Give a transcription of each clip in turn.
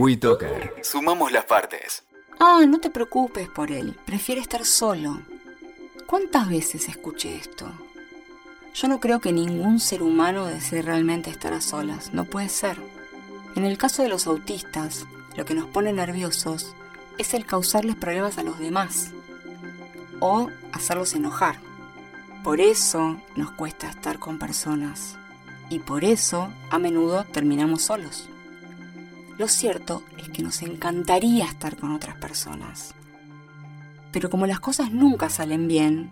WeToker. Sumamos las partes. Ah, no te preocupes por él. Prefiere estar solo. ¿Cuántas veces escuché esto? Yo no creo que ningún ser humano desee realmente estar a solas. No puede ser. En el caso de los autistas, lo que nos pone nerviosos es el causarles problemas a los demás o hacerlos enojar. Por eso nos cuesta estar con personas y por eso a menudo terminamos solos. Lo cierto es que nos encantaría estar con otras personas. Pero como las cosas nunca salen bien,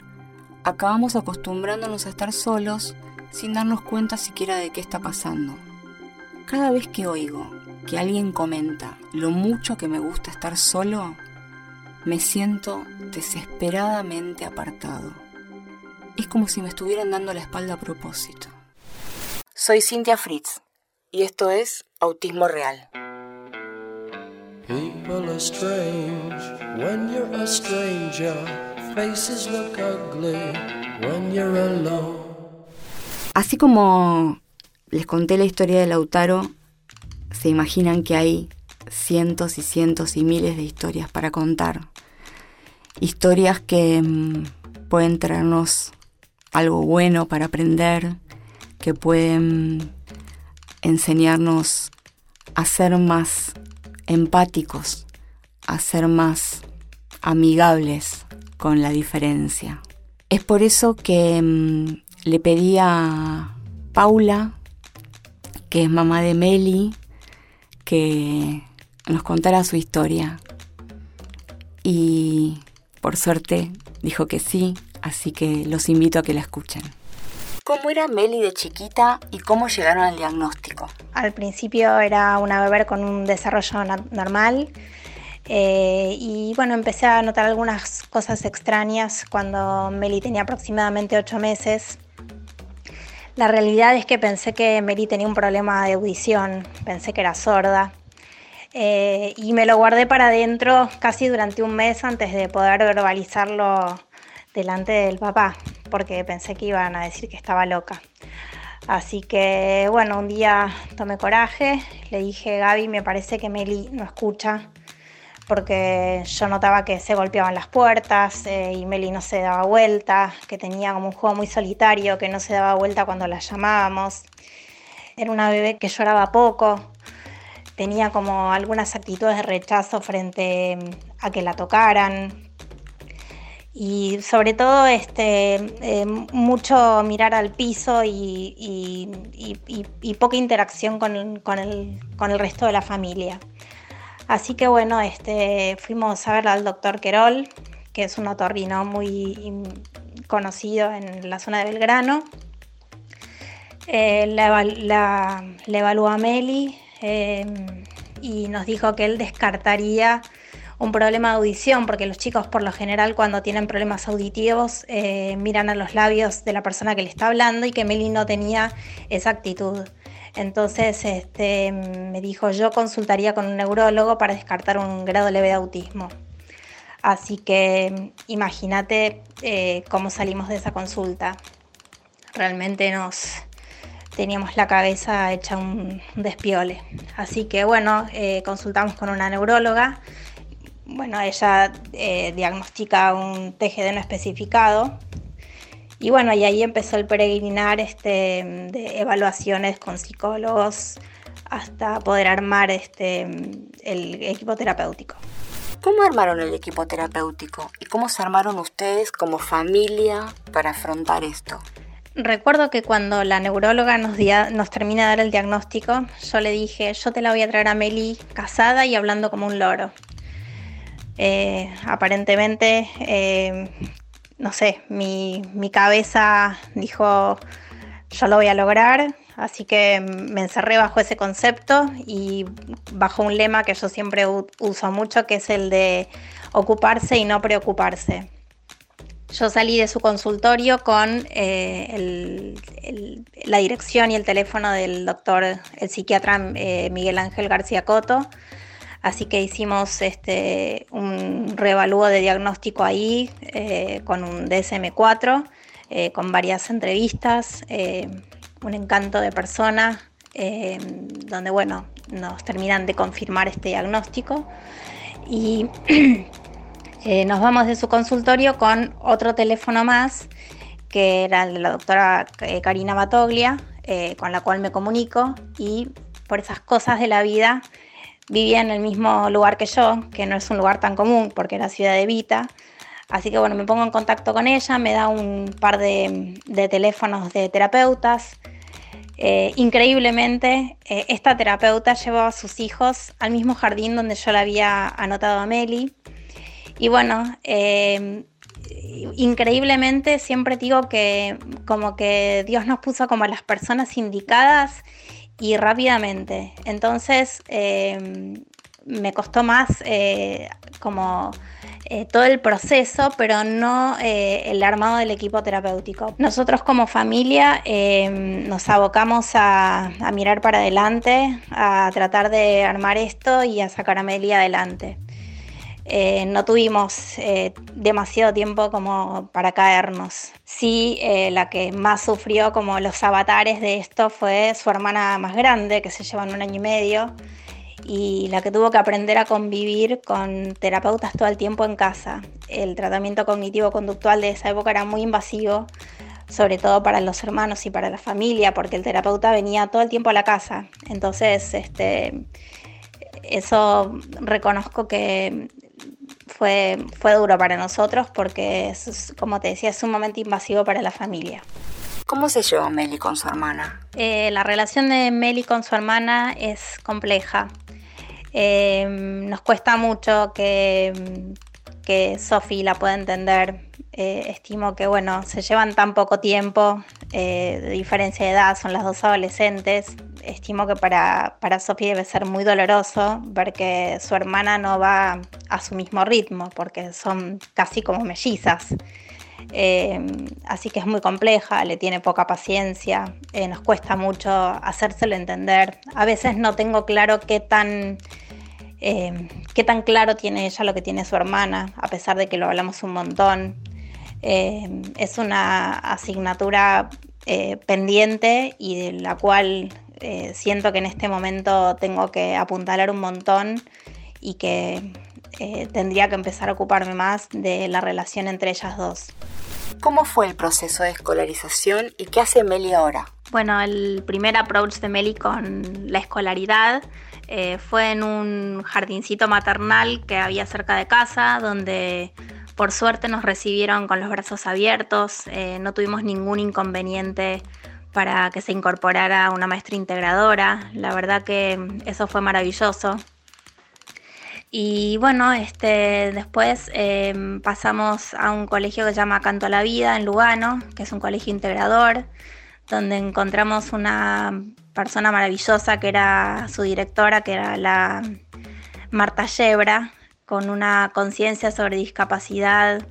acabamos acostumbrándonos a estar solos sin darnos cuenta siquiera de qué está pasando. Cada vez que oigo que alguien comenta lo mucho que me gusta estar solo, me siento desesperadamente apartado. Es como si me estuvieran dando la espalda a propósito. Soy Cynthia Fritz y esto es Autismo Real. Así como les conté la historia de Lautaro, se imaginan que hay cientos y cientos y miles de historias para contar. Historias que mm, pueden traernos algo bueno para aprender, que pueden enseñarnos a ser más empáticos, a ser más amigables con la diferencia. Es por eso que mm, le pedí a Paula, que es mamá de Meli, que nos contara su historia. Y por suerte dijo que sí, así que los invito a que la escuchen. ¿Cómo era Meli de chiquita y cómo llegaron al diagnóstico? Al principio era una bebé con un desarrollo normal eh, y bueno, empecé a notar algunas cosas extrañas cuando Meli tenía aproximadamente ocho meses. La realidad es que pensé que Meli tenía un problema de audición, pensé que era sorda. Eh, y me lo guardé para adentro casi durante un mes antes de poder verbalizarlo delante del papá, porque pensé que iban a decir que estaba loca. Así que bueno, un día tomé coraje, le dije, Gaby, me parece que Meli no escucha, porque yo notaba que se golpeaban las puertas eh, y Meli no se daba vuelta, que tenía como un juego muy solitario, que no se daba vuelta cuando la llamábamos. Era una bebé que lloraba poco, tenía como algunas actitudes de rechazo frente a que la tocaran. Y sobre todo este, eh, mucho mirar al piso y, poca interacción con, con el resto de la familia. Así que bueno, este, fuimos a ver al doctor Querol, que es un otorrino muy conocido en la zona de Belgrano. Eh, le evaluó a Meli em, y nos dijo que él descartaría un problema de audición, porque los chicos por lo general cuando tienen problemas auditivos eh, miran a los labios de la persona que le está hablando y que Meli no tenía esa actitud. Entonces este, me dijo, yo consultaría con un neurólogo para descartar un grado leve de autismo. Así que imagínate eh, cómo salimos de esa consulta. Realmente nos teníamos la cabeza hecha un despiole. Así que bueno, eh, consultamos con una neuróloga. Bueno, ella eh, diagnostica un TGD no especificado y bueno, y ahí empezó el peregrinar este, de evaluaciones con psicólogos hasta poder armar este, el equipo terapéutico. ¿Cómo armaron el equipo terapéutico y cómo se armaron ustedes como familia para afrontar esto? Recuerdo que cuando la neuróloga nos, nos termina de dar el diagnóstico, yo le dije, yo te la voy a traer a Meli casada y hablando como un loro. Eh, aparentemente eh, no sé, mi, cabeza dijo, yo lo voy a lograr, así que me encerré bajo ese concepto y bajo un lema que yo siempre uso mucho, que es el de ocuparse y no preocuparse. Yo salí de su consultorio con eh, la dirección y el teléfono del doctor, el psiquiatra eh, Miguel Ángel García Coto, Así que hicimos este, un reevalúo de diagnóstico ahí eh, con un DSM4, eh, con varias entrevistas, eh, un encanto de persona, donde bueno, nos terminan de confirmar este diagnóstico. Y nos vamos de su consultorio con otro teléfono más, que era el de la doctora Karina Batoglia, con la cual me comunico y por esas cosas de la vida vivía en el mismo lugar que yo, que no es un lugar tan común porque era Ciudad de Vita. Así que bueno, me pongo en contacto con ella, me da un par de, teléfonos de terapeutas. increíblemente, esta terapeuta llevó a sus hijos al mismo jardín donde yo la había anotado a Meli. Y bueno, eh, increíblemente siempre digo que como que Dios nos puso como las personas indicadas y rápidamente. Entonces eh, me costó más eh, como todo el proceso, pero no el armado del equipo terapéutico. Nosotros como familia nos abocamos a, mirar para adelante, a tratar de armar esto y a sacar a Meli adelante. Eh, no tuvimos eh, demasiado tiempo como para caernos. Sí, eh, la que más sufrió como los avatares de esto fue su hermana más grande, que se llevan un año y medio, y la que tuvo que aprender a convivir con terapeutas todo el tiempo en casa. El tratamiento cognitivo-conductual de esa época era muy invasivo, sobre todo para los hermanos y para la familia, porque el terapeuta venía todo el tiempo a la casa. Entonces, este, eso reconozco que fue, fue duro para nosotros porque, es, como te decía, es un momento invasivo para la familia. ¿Cómo se llevó Meli con su hermana? Eh, la relación de Meli con su hermana es compleja. Eh, nos cuesta mucho que, que Sophie la pueda entender. Eh, estimo que, bueno, se llevan tan poco tiempo, de diferencia de edad, son las dos adolescentes estimo que para, para Sofía debe ser muy doloroso ver que su hermana no va a su mismo ritmo, porque son casi como mellizas. Eh, así que es muy compleja, le tiene poca paciencia, eh, nos cuesta mucho hacérselo entender. A veces no tengo claro qué tan, eh, qué tan claro tiene ella lo que tiene su hermana, a pesar de que lo hablamos un montón. es una asignatura pendiente y de la cual eh, siento que en este momento tengo que apuntalar un montón y que eh, tendría que empezar a ocuparme más de la relación entre ellas dos. ¿Cómo fue el proceso de escolarización y qué hace Meli ahora? Bueno, el primer approach de Meli con la escolaridad eh, fue en un jardincito maternal que había cerca de casa, donde por suerte nos recibieron con los brazos abiertos, no tuvimos ningún inconveniente para que se incorporara una maestra integradora. La verdad que eso fue maravilloso. Y bueno, este, después em, pasamos a un colegio que se llama Canto a la Vida en Lugano, que es un colegio integrador, donde encontramos una persona maravillosa que era su directora, que era la Marta Yebra, con una conciencia sobre discapacidad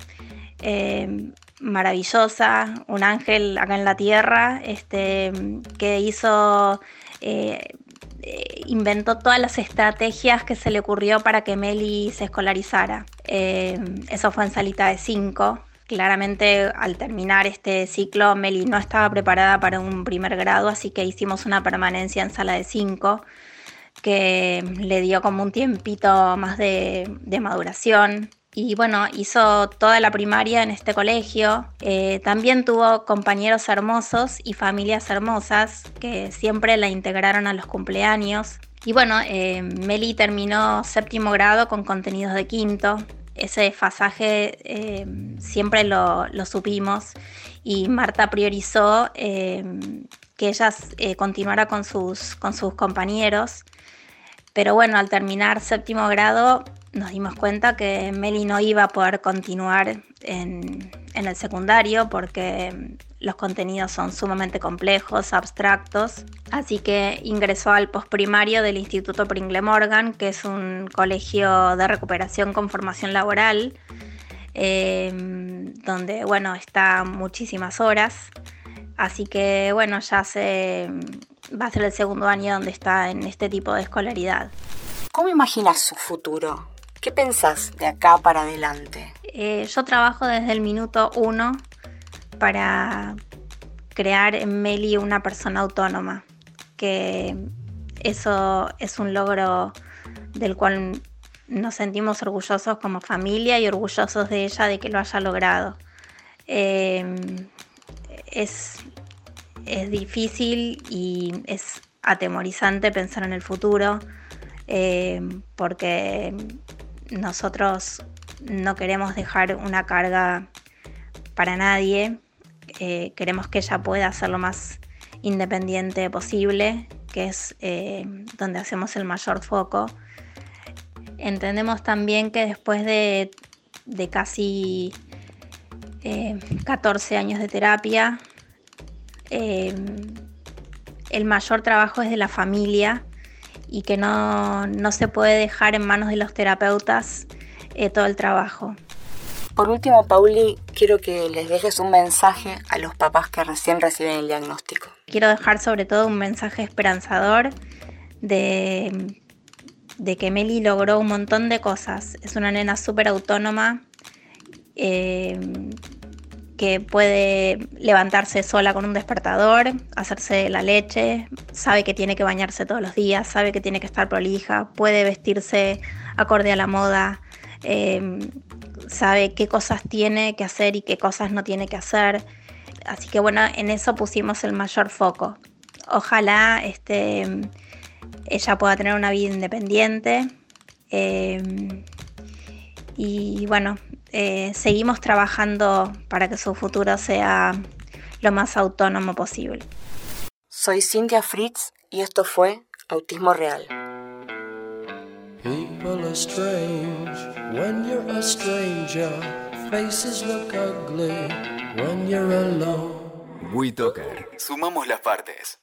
em, maravillosa, un ángel acá en la tierra, este, que hizo, eh, eh, inventó todas las estrategias que se le ocurrió para que Meli se escolarizara. Eh, eso fue en salita de 5. Claramente al terminar este ciclo Meli no estaba preparada para un primer grado, así que hicimos una permanencia en sala de 5 que le dio como un tiempito más de, de maduración y bueno, hizo toda la primaria en este colegio. Eh, también tuvo compañeros hermosos y familias hermosas que siempre la integraron a los cumpleaños. Y bueno, eh, Meli terminó séptimo grado con contenidos de quinto. Ese desfasaje eh, siempre lo, supimos y Marta priorizó que ella continuara con sus, con sus compañeros. Pero bueno, al terminar séptimo grado nos dimos cuenta que Meli no iba a poder continuar en, el secundario porque los contenidos son sumamente complejos, abstractos, así que ingresó al postprimario del Instituto Pringle Morgan, que es un colegio de recuperación con formación laboral, eh, donde bueno, está muchísimas horas, así que bueno, ya se va a ser el segundo año donde está en este tipo de escolaridad. ¿Cómo imaginas su futuro? ¿Qué pensás de acá para adelante? Eh, yo trabajo desde el minuto uno para crear en Meli una persona autónoma que eso es un logro del cual nos sentimos orgullosos como familia y orgullosos de ella de que lo haya logrado. Em, es, es, difícil y es atemorizante pensar en el futuro em, porque nosotros no queremos dejar una carga para nadie, eh, queremos que ella pueda ser lo más independiente posible, que es eh, donde hacemos el mayor foco. Entendemos también que después de, casi 14 eh, años de terapia, el mayor trabajo es de la familia y que no, no se puede dejar en manos de los terapeutas todo el trabajo. Por último, Pauli, quiero que les dejes un mensaje a los papás que recién reciben el diagnóstico. Quiero dejar sobre todo un mensaje esperanzador de, de que Meli logró un montón de cosas. Es una nena súper autónoma. Eh, que puede levantarse sola con un despertador, hacerse la leche, sabe que tiene que bañarse todos los días, sabe que tiene que estar prolija, puede vestirse acorde a la moda, eh, sabe qué cosas tiene que hacer y qué cosas no tiene que hacer. Así que bueno, en eso pusimos el mayor foco. Ojalá este, ella pueda tener una vida independiente. Eh, y bueno, eh, seguimos trabajando para que su futuro sea lo más autónomo posible. Soy Cintia Fritz y esto fue Autismo Real. People are strange when you're a stranger. Faces look ugly when you're alone. WeToker. Sumamos las partes.